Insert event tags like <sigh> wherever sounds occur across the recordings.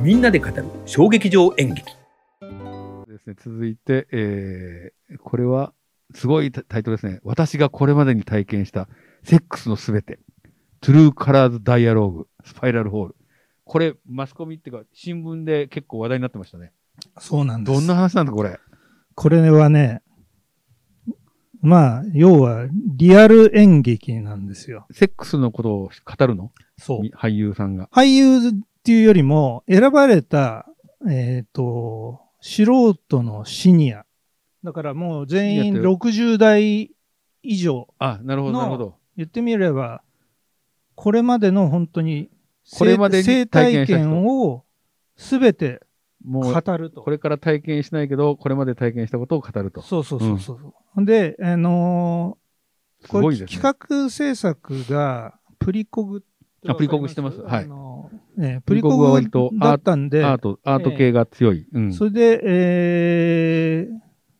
みんなで語る衝撃場演劇ですね、続いて、えー、これは、すごいタタイトルですね。私がこれまでに体験した、セックスのすべて。トゥルーカラーズダイアローグ、スパイラルホール。これ、マスコミっていうか、新聞で結構話題になってましたね。そうなんです。どんな話なんだ、これ？これはね、まあ、要は、リアル演劇なんですよ。セックスのことを語るの？そう。み俳優さんが。俳優っていうよりも、選ばれた、えっ、と、素人のシニア。だからもう全員シニアって60代以上。あ、なるほど、のなるほど。言ってみれば、これまでの本当に、これまでに生体験をすべてもう、語ると。これから体験しないけど、これまで体験したことを語ると。そうそうそうそう。ほんで、あのーこれね。企画制作がプリコグあプリコグしてますはいあのーええププリコグ割とだったんで、アート、アート系が強い。うん。それで、えー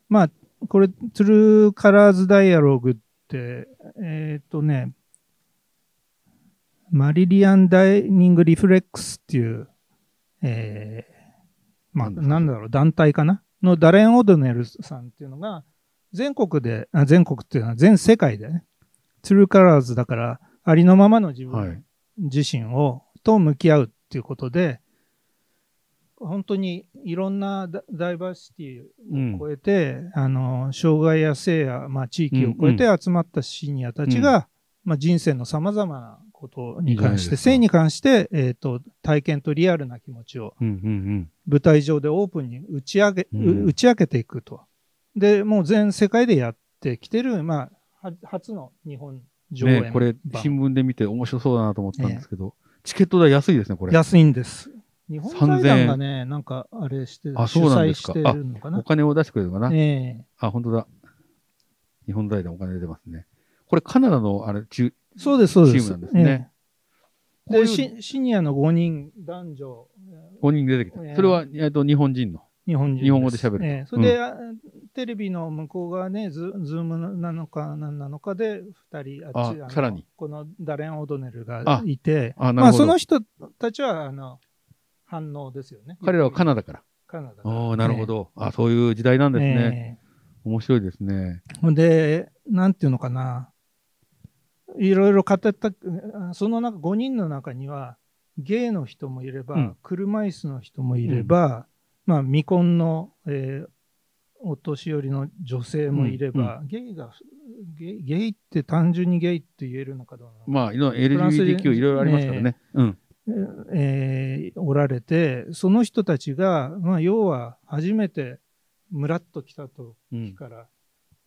まあ、これ、トゥルーカラーズダイアログって、えっ、とね、マリリアンダイニングリフレックスっていう、えーまあ、なんだろう、団体かな？のダレン・オドネルさんっていうのが、全国で、あ全国っていうのは全世界でね、トゥルーカラーズだから、ありのままの自分、はい。自身をと向き合うっていうことで本当にいろんなダダイバーシティを超えて、あの障害や性や、まあ、地域を超えて集まったシニアたちが、まあ、人生のさまざまなことに関して性に関して、えー、と体験とリアルな気持ちをうんうん舞台上でオープンに打ち上げ、うん。打ち明けていくと。でもう全世界でやってきてる、まあ、は初の日本うん。上演ねこれ、版新聞で見て面白そうだなと思ったんですけど、チケット代安いですね、これ。安いんです。日本財団3000がね、なんかあれしてる、あ主そうなんですかおな。金を出してくれるのかな。えあ、本当だ。日本財団お金出てますね。これ、カナダの、あれ、中、えそうです、そうです。チームなんですね。ええでシ、シニアの5人、男女、5人出てきたえ。えそれは、えっと、日本人の？日本日本語で喋るとええそれで、あテレビの向こう側ね、ズズームなのか何なのかで、2人、あっちのあさらにこのダレン・オドネルがあいて、あ、なまあ。その人たちは、あの、反応ですよね。彼らはカナダから。カナダから。なるほど。あそういう時代なんですね。ええ面白いですね。で、なんていうのかな、いろいろ語った、あその中、5人の中には、ゲイの人もいれば、うん車椅子の人もいれば、まあ、未婚の、えーお年寄りの女性もいれば、ゲイがゲイ、ゲイって単純にゲイって言えるのかどうなのかまあ、LGBTQ いろいろありますからね。うん。えーおられて、その人たちが、まあ、要は初めてムラっと来た時うん。から、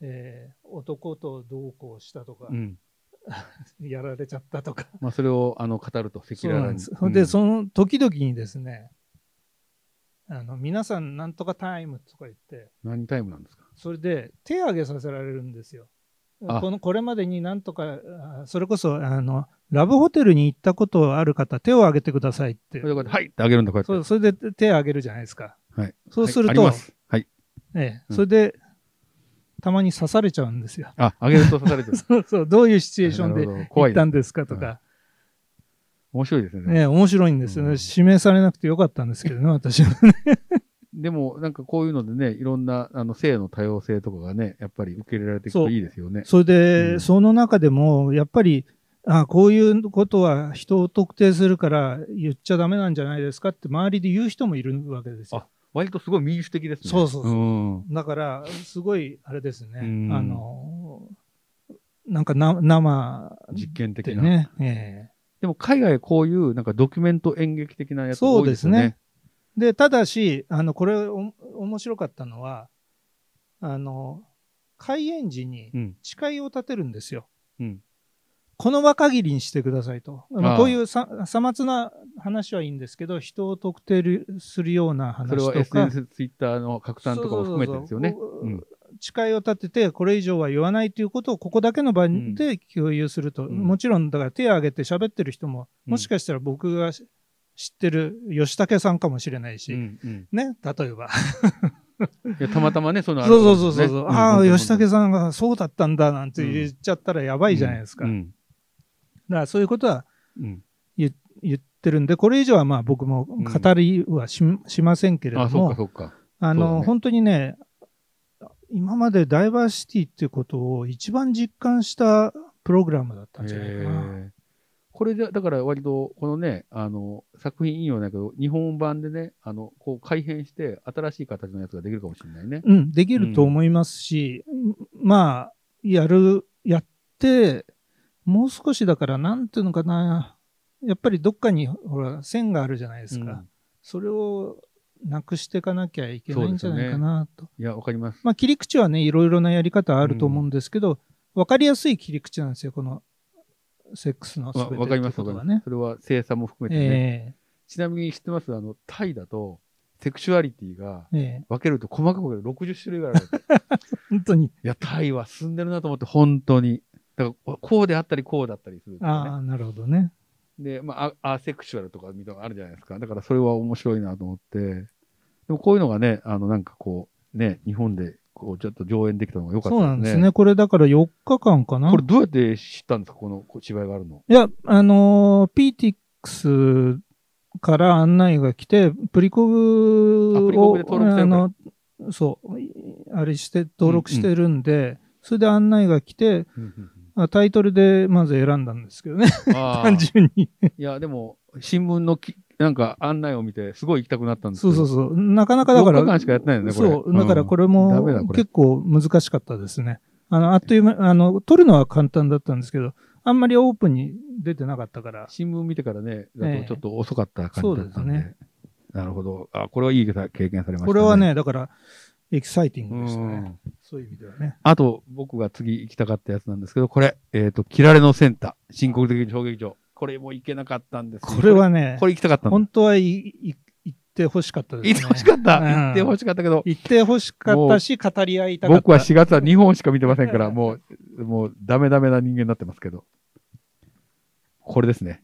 えー男とどうこうしたとか、うん。<laughs> やられちゃったとか。まあ、それを、あの、語ると、赤裸々に。です。うんで、その時々にですね、あの皆さんなんとかタイムとか言って、何タイムなんですか？それで手挙げさせられるんですよ。あこのこれまでになんとか、あそれこそあのラブホテルに行ったことある方、手を挙げてくださいってはいってあげるんだ、こうやって。それで手を挙げるじゃないですか。はい。そうすると、はい。えそれで、たまに刺されちゃうんですよ。あ、あげると刺されてる。<laughs> そうそう、どういうシチュエーションで行ったんですかとはか。面白いですね。ね、面白いんですよね。うん指名されなくてよかったんですけどね、<laughs> 私は。でも、なんかこういうのでね、いろんな、あの、性の多様性とかがね、やっぱり受け入れられていくといいですよね。それで、うんその中でも、やっぱり、あこういうことは人を特定するから言っちゃダメなんじゃないですかって周りで言う人もいるわけですよ。割とすごい民主的ですね。そうそうそううん。だから、すごい、あれですね、うんあの、なんかな生実験的な。でね、えでも海外こういうなんかドキュメント演劇的なやつそう多いですよね。ですねえで、ただし、あの、これ、お面白かったのは、あの、開演時にうん。誓いを立てるんですよ。うん。この場限りにしてくださいと。まあこういうささまつな話はいいんですけど、人を特定るするようなそれは話とか、SNS、ツイッターの拡散とかも含めてですよね。そうそうそううん誓いを立てて、これ以上は言わないということをここだけの場ん。で共有すると。うん。もちろん、だから手を挙げて喋ってる人も、うん。もしかしたら僕が知ってる吉武さんかもしれないし、うんうん。ね、例えば。いやたまたまね、そのそうそうそうそうそう、ああ、吉武んさんがそうだったんだなんて言っちゃったらやばいじゃないですか。うん。だからそういうことはうん。言っってるんで、これ以上はまあ僕も語りはし,、しませんけれども。あの、本当にね、今までダイバーシティっていうことを一番実感したプログラムだったんじゃないかな。これで、だから割と、このね、あの、作品引用だけど、日本版でね、あの、こう改変して、新しい形のやつができるかもしれないね。うん、できると思いますし、まあ、やる、やって、もう少しだから、なんていうのかな、やっぱりどっかに、ほら、線があるじゃないですか。うんそれをなくしていかなきゃいけないんじゃないかなと。いや、わかります。まあ、切り口はね、いろいろなやり方あると思うんですけど、わ、かりやすい切り口なんですよ、この、セックスのすべてわわかります、わかります。。それは精査も含めてね。えちなみに知ってます？あの、タイだと、セクシュアリティが分けると細かく分ける60種類ぐらいある。い <laughs> 本当に。や、タイは進んでるなと思って、本当に。だから、こうであったり、こうだったりする、ね。ああ、なるほどね。で、まあ、アアセクシュアルとかみたいなのあるじゃないですか。だからそれは面白いなと思って。でもこういうのがね、あの、なんかこう、ね、日本で、こう、ちょっと上演できたのが良かったそうですね。なんですね。これだから4日間かな。これどうやって知ったんですか？この芝居があるの。いや、あのー、PTX から案内が来て、プリコグあプリコグで登録してるからあの、そう、あれして、登録してるんで、それで案内が来て、あタイトルでまず選んだんですけどね、<laughs> 単純に。いや、でも、新聞のき、なんか案内を見て、すごい行きたくなったんですそうそうそう。なかなかだから、4日間しかやってないよね、これ。そう、だからこれダもメだこれ結構難しかったですね。あの、あっという間、あの、撮るのは簡単だったんですけど、あんまりオープンに出てなかったから、新聞見てからね、だええとちょっと遅かった感じだったんで。そうですねなるほど。あ、これはいい経験されましたね。これはね、だから、エキサイティンうグでしたね。ん。そういう意味ではね。あと、僕が次行きたかったやつなんですけど、これ、えっ、と、キラレのセンター、新国的衝撃場。これも行けなかったんですよこれはねこ、れ行きたかった本当はいい行ってほしかったですね。行ってほしかった。うん行ってほしかったけど、行ってほしかったし、語り合いたかった。僕は4月は2本しか見てませんから、もう、もうダメダメな人間になってますけど。これですね。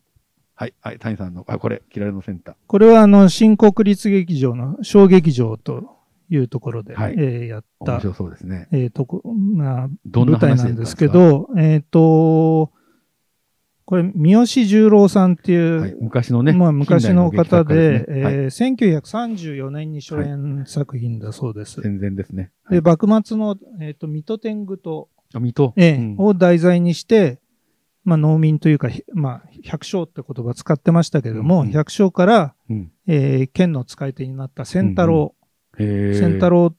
はい、はい、谷さんの、あ、これ、キラレのセンター。これはあの、新国立劇場の小劇場というところで、はいえーやった、面白そうですね。えーとこ、まあ、どんな舞台話なんですけど、えっ、と、これ、三好十郎さんっていう、はい、昔のね、まあ、昔の方で、ですねはいえー1934年に初演作品だそうです。戦前ですね。で、幕末の、えっ、と、水戸天狗と、あ、水戸？ええうんを題材にして、まあ、農民というか、ひまあ、百姓って言葉使ってましたけれども、うんうん百姓から、うん。えー剣の使い手になった仙太郎、仙太郎っ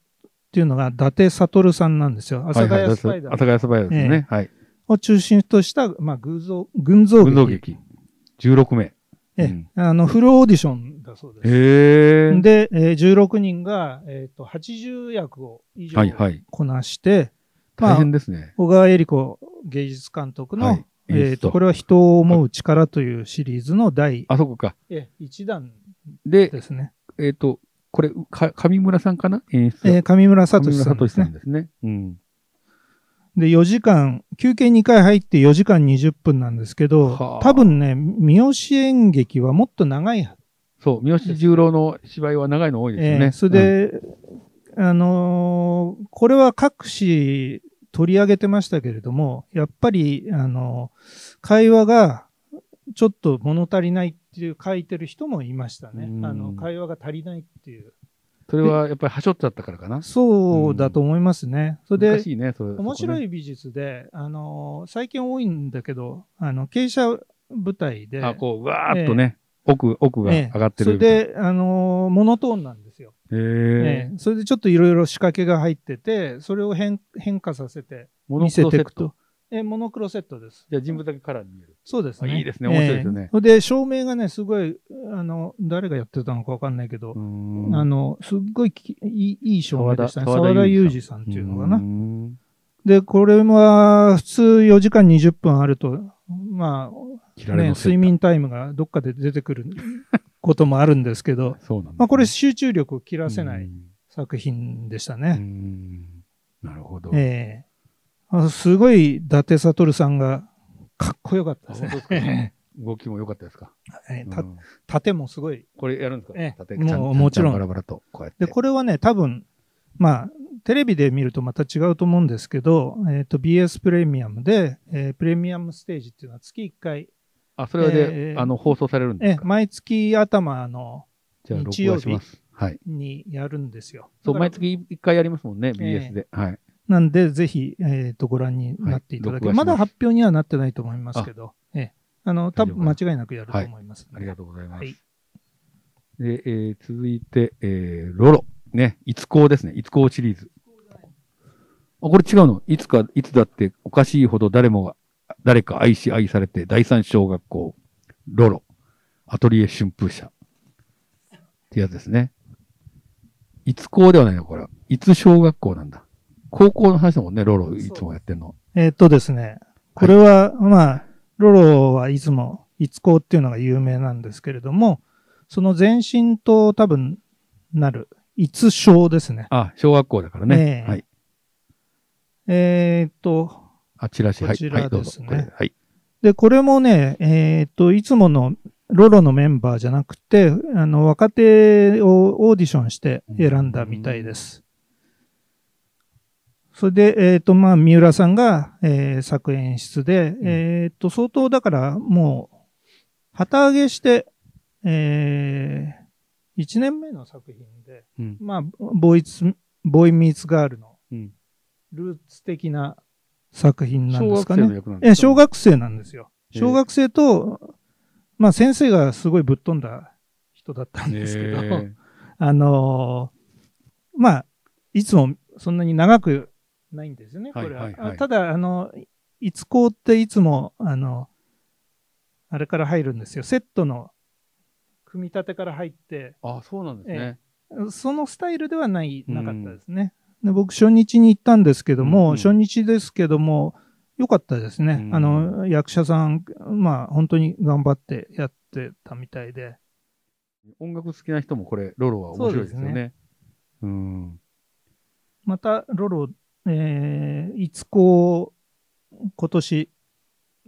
ていうのが伊達悟さんなんですよ。阿佐ヶはいはい谷スパイダー阿佐ヶ谷スパイダーですね。はい。を中心とした、まあ、群像、群像運動劇。劇。16名。ええうんあの、フルオーディションだそうです。へー。で、えー16人が、えっ、と、80役を以上はいはい。こなして、まあ大変ですね。小川恵理子芸術監督の、はいえっ、演出とと、これは人を思う力というシリーズの第あそこか。え一弾で、ですね。えっ、と、これ、か上村さんかな？演出。えー上村さんですね。ですね。うん。で、4時間、休憩2回入って4時間20分なんですけどはあ、多分ね、三好演劇はもっと長い。そう、三好十郎の芝居は長いの多いですよね。えーそれで、あのーこれは各紙取り上げてましたけれども、やっぱり、あのー会話がちょっと物足りないっていう書いてる人もいましたねう。んあの、会話が足りないっていう。それはやっぱりはしょっちゃったからかな。そうだと思いますね。それで、ね、それ。面白い。い美術で、あのー最近多いんだけど、あの、傾斜舞台で、あ、こう、うわーっとね、奥、奥が上がってる。それで、あのーモノトーンなんですよ。へええ。えそれでちょっといろいろ仕掛けが入ってて、それを変変化させてモノ見クロセットせていくと。。えモノクロセットです。じゃあ人物だけカラーに見える。そうですね。あいいですね。面白いですよね。ええそれで、照明がね、すごい、あの、誰がやってたのかわかんないけど、あの、すっごいきいいいい照明でしたね。沢田裕裕二さんっていうのかな。で、これは、普通4時間20分あると、まあ、ね、睡眠タイムがどっかで出てくる <laughs> こともあるんですけど、そうなんですね。まあ、これ集中力を切らせなういん。作品でしたね。ん。なるほど。ええ。あすごい伊達悟さんがかっこよかったですね。動きも良かったですか？ええたうん盾もすごい。これやるんですか？ええ縦もうもちろんバラバラと、こうやって。で、これはね、多分、まあ、テレビで見るとまた違うと思うんですけど、えっ、と、BS プレミアムで、えープレミアムステージっていうのは月1回あ、それで、えーあの、放送されるんですか？え毎月頭のじゃあ、録日曜日画します。はい。にやるんですよ。そう、だから毎月一回やりますもんね、ええ BS で。はい。なんで、ぜひ、えっ、と、ご覧になっていただけ、まはいますだ発表にはなってないと思いますけど、ええ、あの、多分間違いなくやると思います、ありがとうございます。はいで、えー続いて、えーロロ。ね、いつこうですね。いつこうシリーズ。あ、これ違うのいつか、いつだっておかしいほど誰もが、誰か愛し愛されて第三小学校、ロロ。アトリエ春風社。ってやつですね。いつ校ではないのこれは。いつ小学校なんだ。高校の話だもんね、ロロいつもやってんの。えっ、とですね、これは、まあ、ロロはいつも、いつこうっていうのが有名なんですけれども、その前身と多分なる、いつ小ですね。あ、小学校だからね。ええはい。えっ、と、あ、チラシ、はい。こちらですねこれはい。で、これもね、えっ、と、いつものロロのメンバーじゃなくて、あの、若手をオーディションして選んだみたいです。それで、えっ、と、まあ、三浦さんが、えー作演出で、えっ、と、相当だから、もう、旗揚げして、えー、1年目の作品で、うん。まあ、ボーイツ、ボーイミーツガールのうん。ルーツ的な作品なんですかね。生の役なんですかえ、小学生なんですよ。小学生と、まあ先生がすごいぶっ飛んだ人だったんですけど、えあのーまあ、いつもそんなに長くないんですよね、これは。はいはいはいあただ、あの、いつこうっていつも、あの、あれから入るんですよ。セットの組み立てから入って、あ、そうなんですね。そのスタイルではない、うんなかったですね。で僕、初日に行ったんですけども、うんうん初日ですけども、良かったですね。うんあの、役者さん、まあ、本当に頑張ってやってたみたいで。音楽好きな人もこれ、ロロは面白いですよそうですね。うん。また、ロロ、えー、いつこう、今年、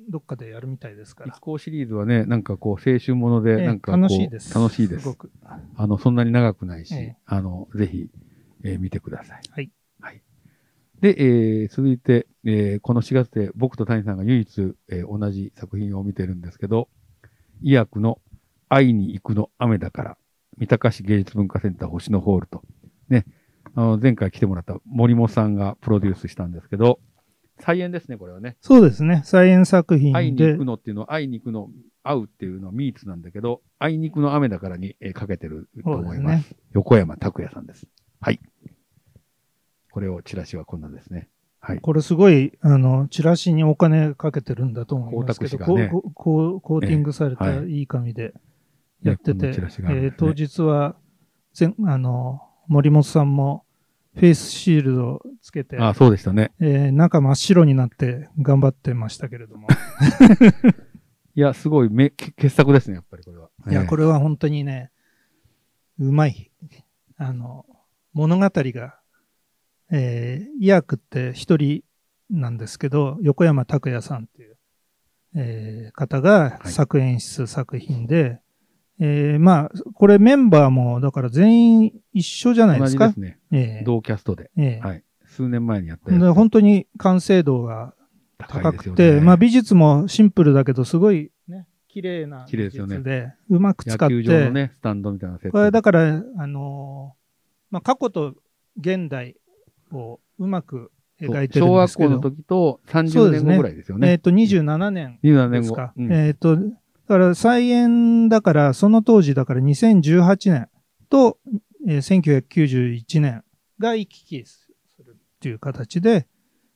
どっかでやるみたいですから一。行シリーズはね、なんかこう、青春もので、ええなんかこう、楽しいです。楽しいですすご。く。あの、そんなに長くないし、ええあの、ぜひ、えー見てください。はい。はい。で、えー続いて、えーこの4月で僕と谷さんが唯一、えー同じ作品を見てるんですけど、医薬の会いに行くの雨だから、三鷹市芸術文化センター星野ホールと、ね、あの、前回来てもらった森本さんがプロデュースしたんですけど、再演ですね、これはね。そうですね。再演作品で会いに行く。のっていうのは、会いに行くの、会うっていうのはミーツなんだけど、会いに行くの雨だからに、えーかけてると思います。ね。横山拓也さんです。はい。これをチラシはこんなんですね。はい。これすごい、あの、チラシにお金かけてるんだと思いますけど、ねこうこうコーティングされたええはいいい紙でやってて、ねこんなチラシがあるんですねえー当日は、全あの、森本さんもフェイスシールドをつけて、あ、そうでしたね。えー中真っ白になって頑張ってましたけれども。<laughs> いや、すごいめ、け傑作ですね、やっぱりこれは。いや、これ。れは本当にね、うまい。あの、物語が、えー、医薬って一人なんですけど、横山拓也さんっていう、えー方がはい作演出作品で、えーまあ、これメンバーも、だから全員一緒じゃないですか？同じですね。えー同キャストで。えーはい。数年前にやったやつで本当に完成度が高くて、ね。まあ美術もシンプルだけど、すごいね、綺麗な綺麗ですよね美術で、うまく使って、野球場のね、スタンドみたいなセット。これだから、あのーまあ、過去と現代をうまく描いてるん小学ですけど、校の時と30そうですね年後ぐらいですよえっ、ね。と、27年27年後ですか？。うんえっ、と、だから再演だから、その当時だから2018年と、えー1991年が行き来するっていう形で、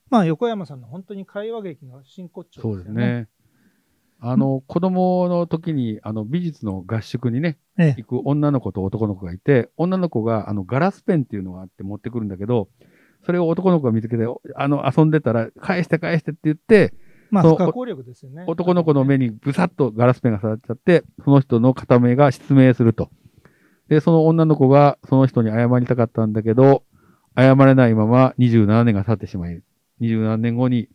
まあ、横山さんの本当に会話劇の真骨頂そうでよね。ですすね。あの、子供の時に、あの、美術の合宿にね、ええ行く女の子と男の子がいて、女の子が、あの、ガラスペンっていうのがあって持ってくるんだけど、それを男の子が見つけて、あの、遊んでたら、返して返してって言って、まあ、不可抗力ですよね。男の子の目にブサッとガラスペンが刺さっちゃって、その人の片目が失明すると。で、その女の子がその人に謝りたかったんだけど、謝れないまま27年が経ってしまい、27年後に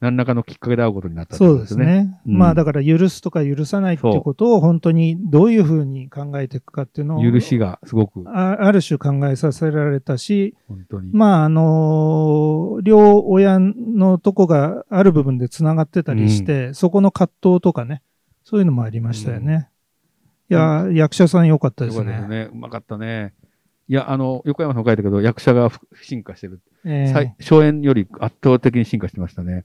何らかのきっかけで会うことになったってそうですね。うんまあだから許すとか許さないっていうことを本当にどういうふうに考えていくかっていうのを許しがすごく、あある種考えさせられたし、本当に。まああの両親のとこがある部分でつながってたりして、そこの葛藤とかね、そういうのもありましたよね。いや、役者さん良かったですね。ね。うまかったね。いや、あの、横山さん書いたけど、役者がふ進化してる。ええ最初演より圧倒的に進化してましたね。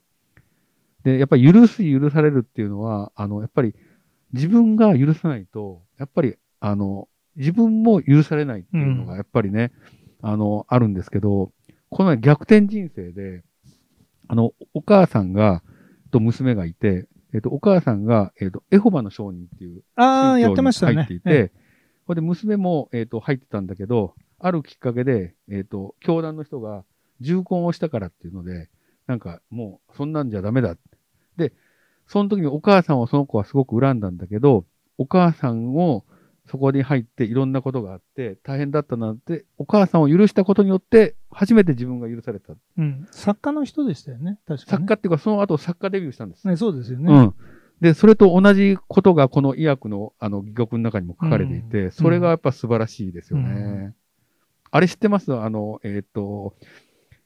で、やっぱり許す、許されるっていうのは、あの、やっぱり自分が許さないと、やっぱり、あの、自分も許されないっていうのが、やっぱりね、あの、あるんですけど、この前逆転人生で、あの、お母さんが、と娘がいて、えっと、お母さんが、えっと、エホバの証人っていうああ、やってましたね。入っていて、ほんで娘も、えっ、と、入ってたんだけど、あるきっかけで、えっ、と、教団の人が重婚をしたからっていうので、なんかもう、そんなんじゃダメだ。で、その時にお母さんをその子はすごく恨んだんだけど、お母さんをそこに入っていろんなことがあって、大変だったなって、お母さんを許したことによって、初めて自分が許された。うん。作家の人でしたよね。確かに、作家っていうか、その後作家デビューしたんです。ね。そうですよね。うん。で、それと同じことがこの医薬のあの戯曲の中にも書かれていて、うんそれがやっぱ素晴らしいですよね。うんあれ知ってます？あの、えっ、と、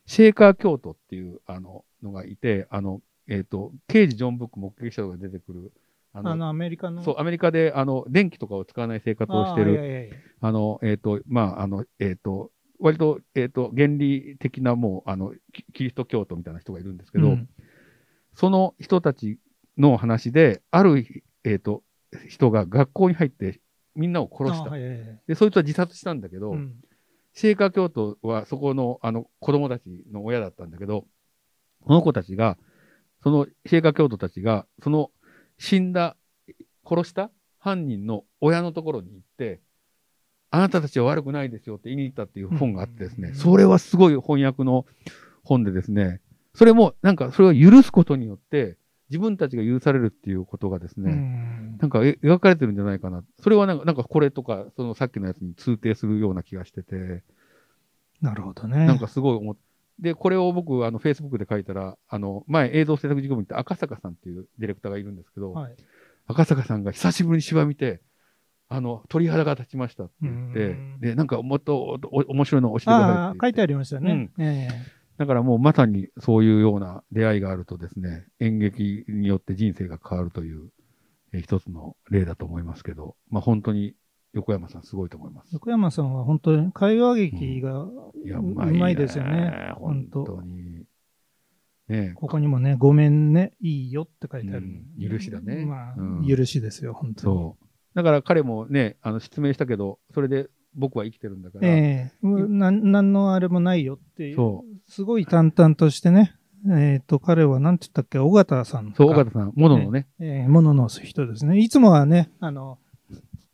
シェーカー京都っていうあののがいて、あの、えっ、と、刑事ジョン・ブック目撃者が出てくる、あの、あの、アメリカの？そう、アメリカであの電気とかを使わない生活をしてる、あーいやいやいやあの、えっ、と、まあ、あの、えっ、と、割と、えっ、と、原理的なもう、あの、キキリスト教徒みたいな人がいるんですけど、うんその人たちの話で、ある、えっ、と、人が学校に入ってみんなを殺した。あはいはいはいで、そいつは自殺したんだけど、うんシェーカー教徒はそこのあの子供たちの親だったんだけど、この子たちが、そのシェーカー教徒たちが、その死んだ、殺した犯人の親のところに行って、あなたたちは悪くないですよって言いに行ったっていう本があってですね、うんそれはすごい翻訳の本でですね、それもなんかそれを許すことによって、自分たちが許されるっていうことがですね、うんなんかえ描かれてるんじゃないかな。それはなんか、なんかこれとか、そのさっきのやつに通底するような気がしてて、なるほどね。なんかすごい思っで、これを僕、あの、Facebook で書いたら、あの、前映像制作事業部に行った赤坂さんっていうディレクターがいるんですけど、はい。赤坂さんが久しぶりに芝見て、あの、鳥肌が立ちましたって言ってうん、で、なんかもっとお面白いの教えてくださいって書いてありましたね。えだからもうまさにそういうような出会いがあるとですね、演劇によって人生が変わるという、えー一つの例だと思いますけど、まあ本当に横山さんすごいと思いますえ。横山さんは本当に会話劇がううまうい,、ですよね。本本当。当に。ねここにもね、ごめんね、いいよって書いてある。うん許しだねまあ、うん許しですよ、本当に。だから彼もね、あの、失明したけど、それで僕は生きてるんだから、ええなん、なんのあれもないよっていう。そすごい淡々としてね。えっ、と、彼は何て言ったっけ、尾形さんか。そう、尾形さん、もののね、ええものの人ですね。いつもはね、あの、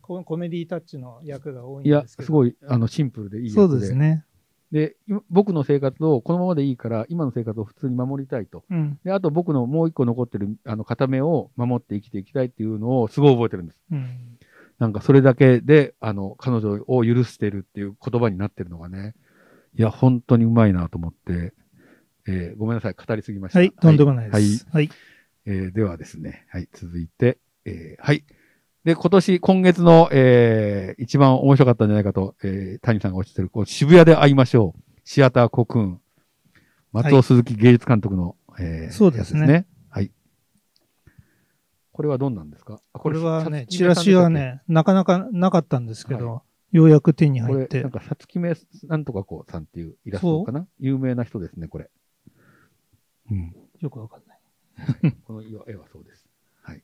ココメディタッチの役が多いんいや、ですけど。すごい、あの、シンプルでいい。そうですね。で、今僕の生活をこのままでいいから、今の生活を普通に守りたいと。うん。で、あと僕のもう一個残ってる、あの、片目を守って生きていきたいっていうのをすごい覚えてるんです。うん。なんかそれだけで、あの、彼女を許してるっていう言葉になってるのがね、いや、本当にうまいなと思って、えーごめんなさい、語りすぎました。はい、とんでもないです。はい。えーではですね、はい、続いて、えーはい。で、今年、今月の、えー一番面白かったんじゃないかと、えー谷さんがおっしゃってる、こう渋谷で会いましょう。シアターコクーン。松尾鈴木芸術監督の、えーそうですねやつはい。これはどんなんですか？あこれはね、チさラシはね、なかなかなかったんですけど、ようやく手に入ってなん。か、さつきめなんとかこうさんっていうイラストかな？有名な人ですね、これ。うん。よくわかんない。この絵はそうです。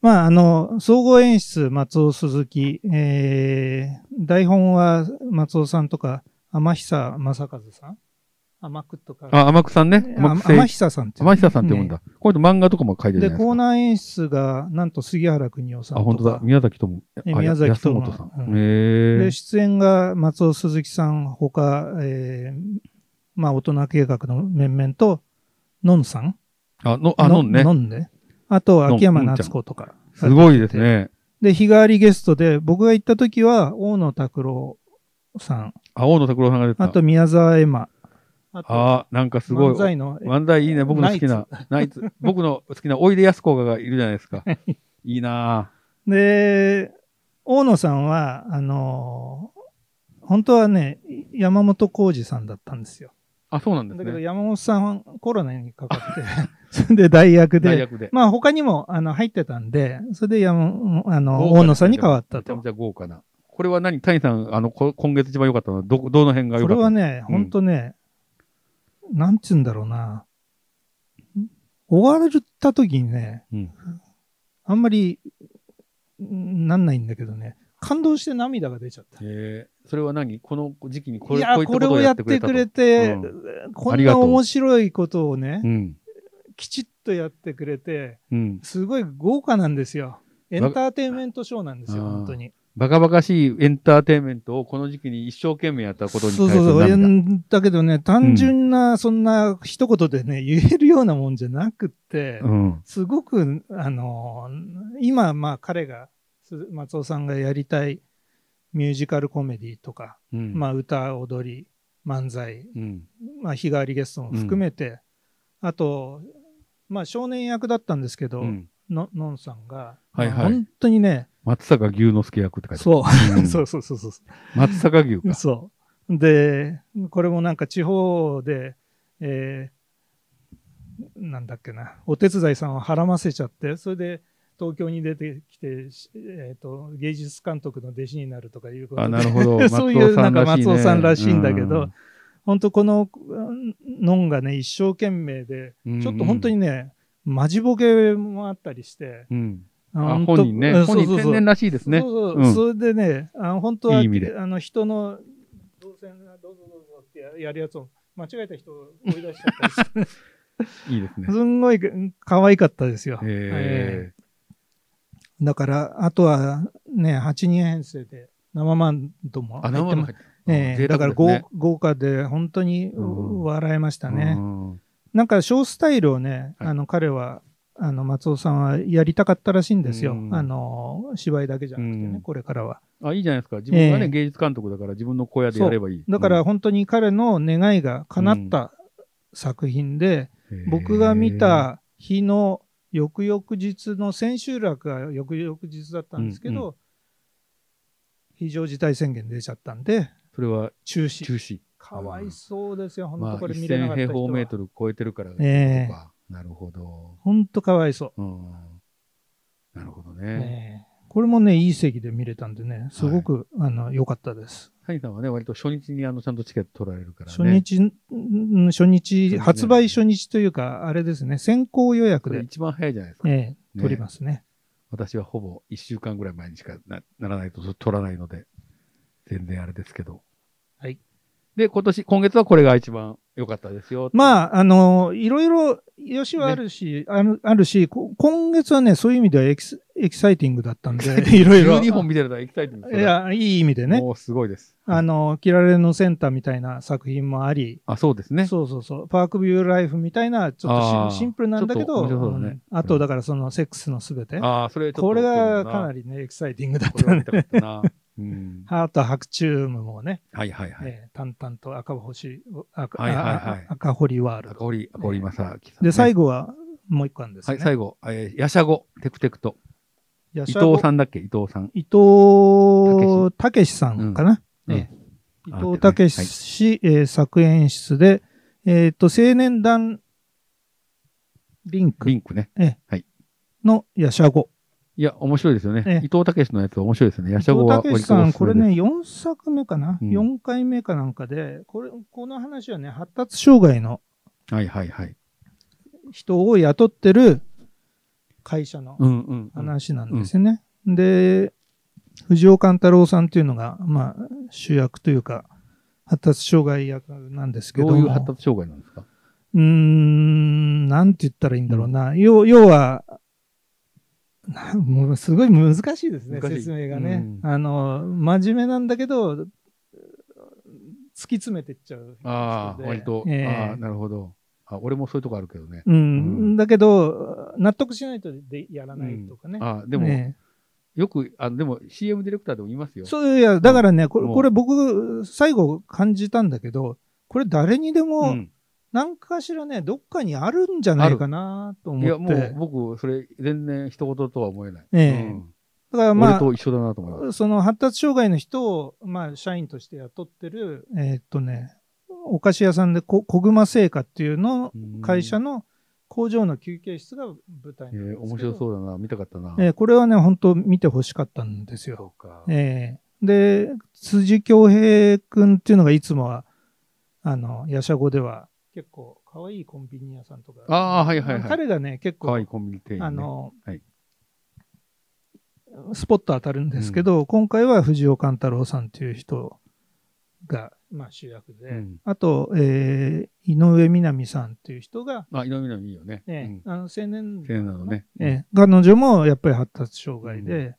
まあ、あの、総合演出、松尾鈴木、えー、台本は松尾さんとか、天久正和さん？天久とか。あ、天久さんね。あ天久さんって。天久さんって読むんだ。これと漫画とかも書いてるで。コーナー演出が、なんと杉原邦夫さんあ。本当だ。宮崎とも。宮崎ともさん。うんで、。出演が松尾鈴木さん、他、えー、まあ、大人計画の面々と、のんさん？あ、の、あ、のんねの。んで。あと、秋山夏子とか。すごいです。ね。で、日替わりゲストで、僕が行った時は、大野拓郎さん、あ、大野拓郎さんが出てた。あと宮沢エマ、あと、あ、なんかすごい。漫才の、漫才いいね。僕の好きな。ナイツ。僕の好きなおいでやすこががいるじゃないですか。<laughs> いいなで、大野さんは、あのー本当はね、山本浩二さんだったんですよ。あ、そうなんですだけどね。山本さんコロナにかかって、<laughs> それで代役で、大学で。まあ他にもあの入ってたんで、それで山あの大野さんに変わったとめちゃめち。ゃ豪華な。これは何？谷さん、あの、こ今月一番良かったのは、ど、どの辺が良こかったれはね、うんほんとね、なんつうんだろうな。終わった時にね、うんあんまりんなんないんだけどね、感動して涙が出ちゃった。えー、それは何？この時期にこれ、いや、これをやってくれて、うんこんな面白いことをね、うん。きちっとやってくれて、うん。すごい豪華なんですよ。エンターテインメントショーなんですよ、本当に。バカバカしいエンターテインメントをこの時期に一生懸命やったことに対するそうそうそう。だけどね、単純な、そんな一言でね、言えるようなもんじゃなくって、うん。すごく、あの、今、まあ彼が、す松尾さんがやりたいミュージカルコメディとか、うん。まあ歌、踊り、漫才、うん。まあ日替わりゲストも含めて、あと、まあ少年役だったんですけど、うん。ののんさんが、はいはいまあ本当にね、松坂牛之助役って書いてそう、ある。うん <laughs> そうそうそうそう。松坂牛か。そう。で、これもなんか地方で、えーなんだっけな、お手伝いさんをはらませちゃって、それで東京に出てきて、しえー、と芸術監督の弟子になるとかいうことで、あ、なるほど。<laughs> そういうなんか松尾さんらしいんだけうど、本当このうんのんがね、一生懸命で、うんちょっと本当にね、マジボケもあったりして、うん。あ、本人ね。うん本人天然らしいですね。そうそう、うんそれでね、あの本当はいい意味であの人の動線がどうぞどうぞってややるやつを間違えた人を追い出しちゃったりして、<laughs> いいですねす。んごい可愛かったですよ。えだから、あとはね、8人編成で生マンドも入ってま生の入ってええ贅だから豪豪華で本当にうん。笑えましたね。うん。なんかショースタイルをね、はい。あの彼は、あの松尾さんはやりたかったらしいんですよ。うん。あの芝居だけじゃなくてね、うん。これからは。あ、いいじゃないですか。自分がね、ええ。芸術監督だから自分の小屋でやればいい。だから本当に彼の願いが叶った作品で、うん、僕が見た日の翌々日の千秋楽が翌々日だったんですけど、うん非常事態宣言出ちゃったんで、それは中止。中止。かわいそうですよ、本まあ、当これ見れなか1000った人は。平方メートル超えてるから、ええとかなるほど。本当かわいそう。うん。なるほどね。ええこれもね、いい席で見れたんでね、すごく、あの良かったです。谷さんはね、割と初日にあのちゃんとチケット取られるからね。初日、ん初日、ね発売初日というか、あれですね、先行予約で、一番早いじゃないですか。ええね取りますね。私はほぼ1週間ぐらい前にしかなならないと取らないので、全然あれですけど。はい。で、今年、今月はこれが一番良かったですよ。まあ、あの、いろいろ、よしはあるし、あるあるし、こ今月はね、そういう意味ではエキスエキサイティングだったんで、<laughs> いろいろ。12本見てるとエキサイティングいや、いい意味でね。もうすごいです。あの、キラレのセンターみたいな作品もあり、あ、そうですね。そうそうそう、パークビューライフみたいな、ちょっとシンプルなんだけど、ねうんあと、だからそのセックスのすべて。ああ、それこれがかなり。りね、エキサイティングだったね。うん。<laughs> ハート白チュームもね、はいはいはい。えー淡々と赤星、赤はいはいはいあ赤堀ワールド。赤堀、赤堀正明さんね。で、最後はもう一個あるんですね。はい、最後、えー、ヤシャゴ、テクテクと。伊藤さんだっけ？伊藤さん。伊藤武さんかな？うんええ伊あ藤武氏、えー作演出で、えっ、と、青年団リンクリンクね。のヤシャゴ。いや、面白いですよね。ええ伊藤武のやつは面白いですよね。ヤ伊藤シャゴはすすめ武さん、これね、です。4作目かな、うん ?4 回目かなんかで、これ、この話はね、発達障害のはいはいはい。人を雇ってる会社の。話なんですよね。で、藤尾勘太郎さんっていうのが、まあ、主役というか、発達障害役なんですけども。どういう発達障害なんですか？うーん、なんて言ったらいいんだろうな。要要は、な <laughs> もうすごい難しいですね、説明がね。うんあの、真面目なんだけど、突き詰めていっちゃう。ああ、割と。ええああ、なるほど。あ、俺もそういうとこあるけどね。うん、うんだけど、納得しないとでやらないとかね。ああ、でも、ねよく、あでも CM ディレクターでも言いますよ。そういや、だからね、これこれ僕、最後感じたんだけど、これ誰にでうも、ん。何かしらね、どっかにあるんじゃないかなと思って。いや、もう僕、それ、全然一言とは思えない。ええうんだからまあ、俺と一緒だなと思います。その発達障害の人を、まあ、社員として雇ってる、えーっとね、お菓子屋さんでこ小熊製菓っていうの会社の工場の休憩室が舞台えー、なんですけど面白そうだな。見たかったな。えーこれはね、本当見てほしかったんですよ。そうか。えーで、辻京平君っていうのがいつもは、あの、ヤシャゴでは結構可愛いコンビニ屋さんとか。あーはいはいはい彼がね、結構、かわいいコンビニ店員、ね。あの、はいスポット当たるんですけど、今回は藤尾勘太郎さんっていう人が、まあ、主役で、うん。あと、えー井上みなみさんっていう人が、あ、井上みいいよね。ねうん。あの青年青年なのね。ええ彼女もやっぱり発達障害で、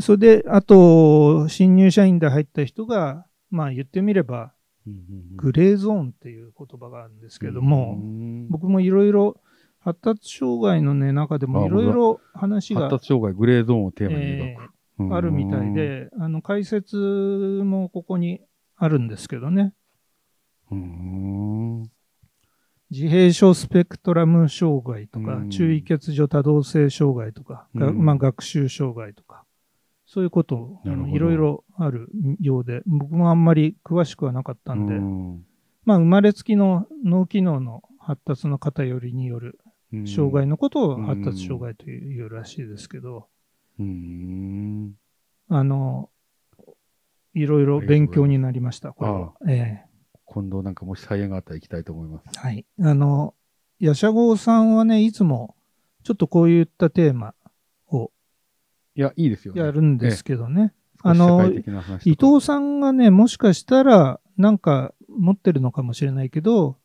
それで、あと、新入社員で入った人が、まあ言ってみれば、うんうんうん。グレーゾーンっていう言葉があるんですけども、うん。僕もいろいろ、発達障害のね、中でもいろいろ話が、発達障害、グレーゾーンをテーマに描えく。えあるみたいで、あの、解説もここにあるんですけどね。自閉症スペクトラム障害とか、うん。注意欠如多動性障害とか、まあ、学習障害とか、そういうこといろいろあるようで、僕もあんまり詳しくはなかったんで、うん。まあ、生まれつきの脳機能の発達の偏りによるうん。障害のことをうん。発達障害というらしいですけど、うん。あの、いろいろ勉強になりました、これは。ええ今度なんかもし再演があったら行きたいと思います。はい。あの、ヤシャゴーさんはね、いつも、ちょっとこういったテーマをいや、いいですよね。やるんですけどね。あの伊藤さんがね、もしかしたら、なんか持ってるのかもしれないけど、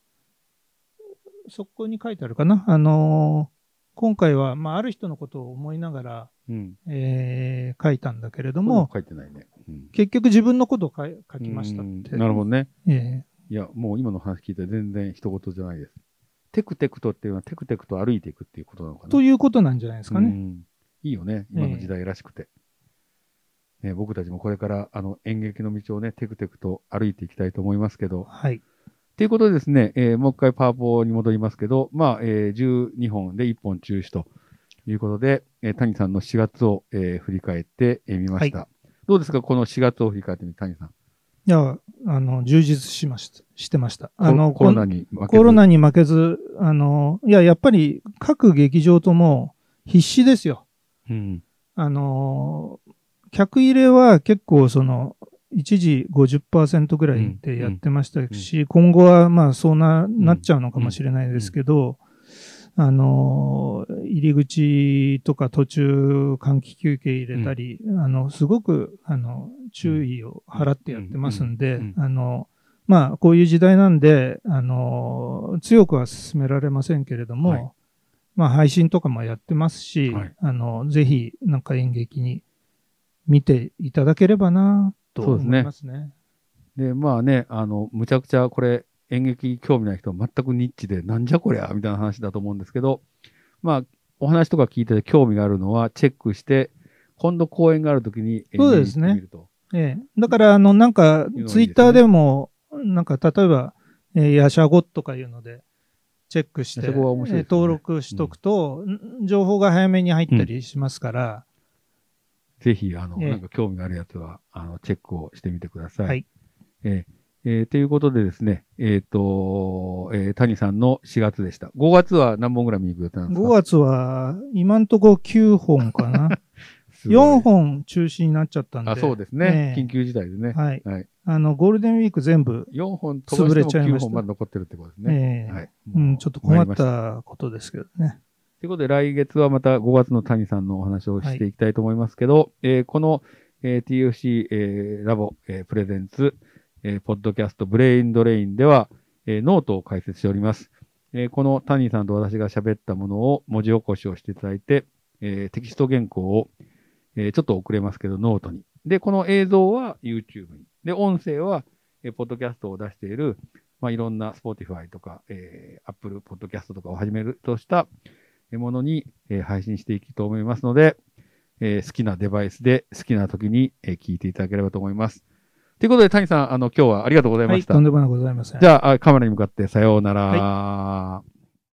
そこに書いてあるかな。あの今回は、まあ、ある人のことを思いながら、うん。えー書いたんだけれどもうも、書いてないね。うん結局自分のことを書きましたって。うんなるほどね。えいや、もう今の話聞いたら全然一言じゃないです。テクテクとっていうのはテクテクと歩いていくっていうことなのかな。ーということなんじゃないですかね。うんいいよね、今の時代らしくて。ね、僕たちもこれからあの演劇の道をね、テクテクと歩いていきたいと思いますけど。はい。ということでですね、えーもう一回パワポに戻りますけど、まあ、えー12本で1本中止ということで、えー谷さんの4月を、えー振り返ってみ、ました。どうですか？この4月を振り返ってみて、谷さん。いや、あの、充実しました、してました。あの、コロナに負けずコロナに負けず、あの、いや、やっぱり各劇場とも必死ですよ。うん。あの、客入れは結構その、一時50%ぐらいでやってましたし、今後はまあそうな、なっちゃうのかもしれないですけど、あの、入り口とか途中換気休憩入れたり、あの、すごく、あの、注意を払ってやってますんで、うん。うん。うん。あの、まあ、こういう時代なんで、あの、強くは進められませんけれども、はい。まあ、配信とかもやってますし、はい。あの、ぜひ、なんか演劇に見ていただければな、と思いますね。で、まあね、あの、むちゃくちゃこれ、演劇興味ない人は全くニッチで、なんじゃこりゃみたいな話だと思うんですけど、まあ、お話とか聞いてて興味があるのは、チェックして、今度公演があるときに、えーそうですね見に行ってみると。ええ。だから、あの、なんかツイッターでも、なんか、例えば、えー、ヤシャゴとかいうので、チェックして、ねえー登録しとくと、ん情報が早めに入ったりしますから、ぜひ、あの、ええなんか興味があるやつは、あの、チェックをしてみてください。はい。えーえーということでですね、えっ、と、えー谷さんの4月でした。5月は何本ぐらい見に行く予定なんですか？5月は、今んとこ9本かな。<laughs> すごい4本中止になっちゃったんで。あ、そうですね。ええ緊急事態でね。はい。はい。あの、ゴールデンウィーク全部、4本9潰れちゃいました本まで残ってるってことですね。ええはい。うん、ちょっと困ったたことですけどね。ということで、来月はまた5月の谷さんのお話をしていきたいと思いますけど、えーこの、えー TFC、えーラボ、えー presents、えーポッドキャスト Brain Drain では、えーノートを開設しております。えーこの谷さんと私が喋ったものを文字起こしをしていただいて、えーテキスト原稿を、えーちょっと遅れますけど、ノートに。で、この映像は YouTube に。で、音声は、えーポッドキャストを出している、まあ、いろんな Spotify とか、えー Apple Podcast とかをはじめるとしたものに、えー配信していきと思いますので、えー好きなデバイスで好きな時に、えー聞いていただければと思います。ということで、谷さん、あの、今日はありがとうございはい、ました。とんでもございません。じゃああ、カメラに向かってさようなら。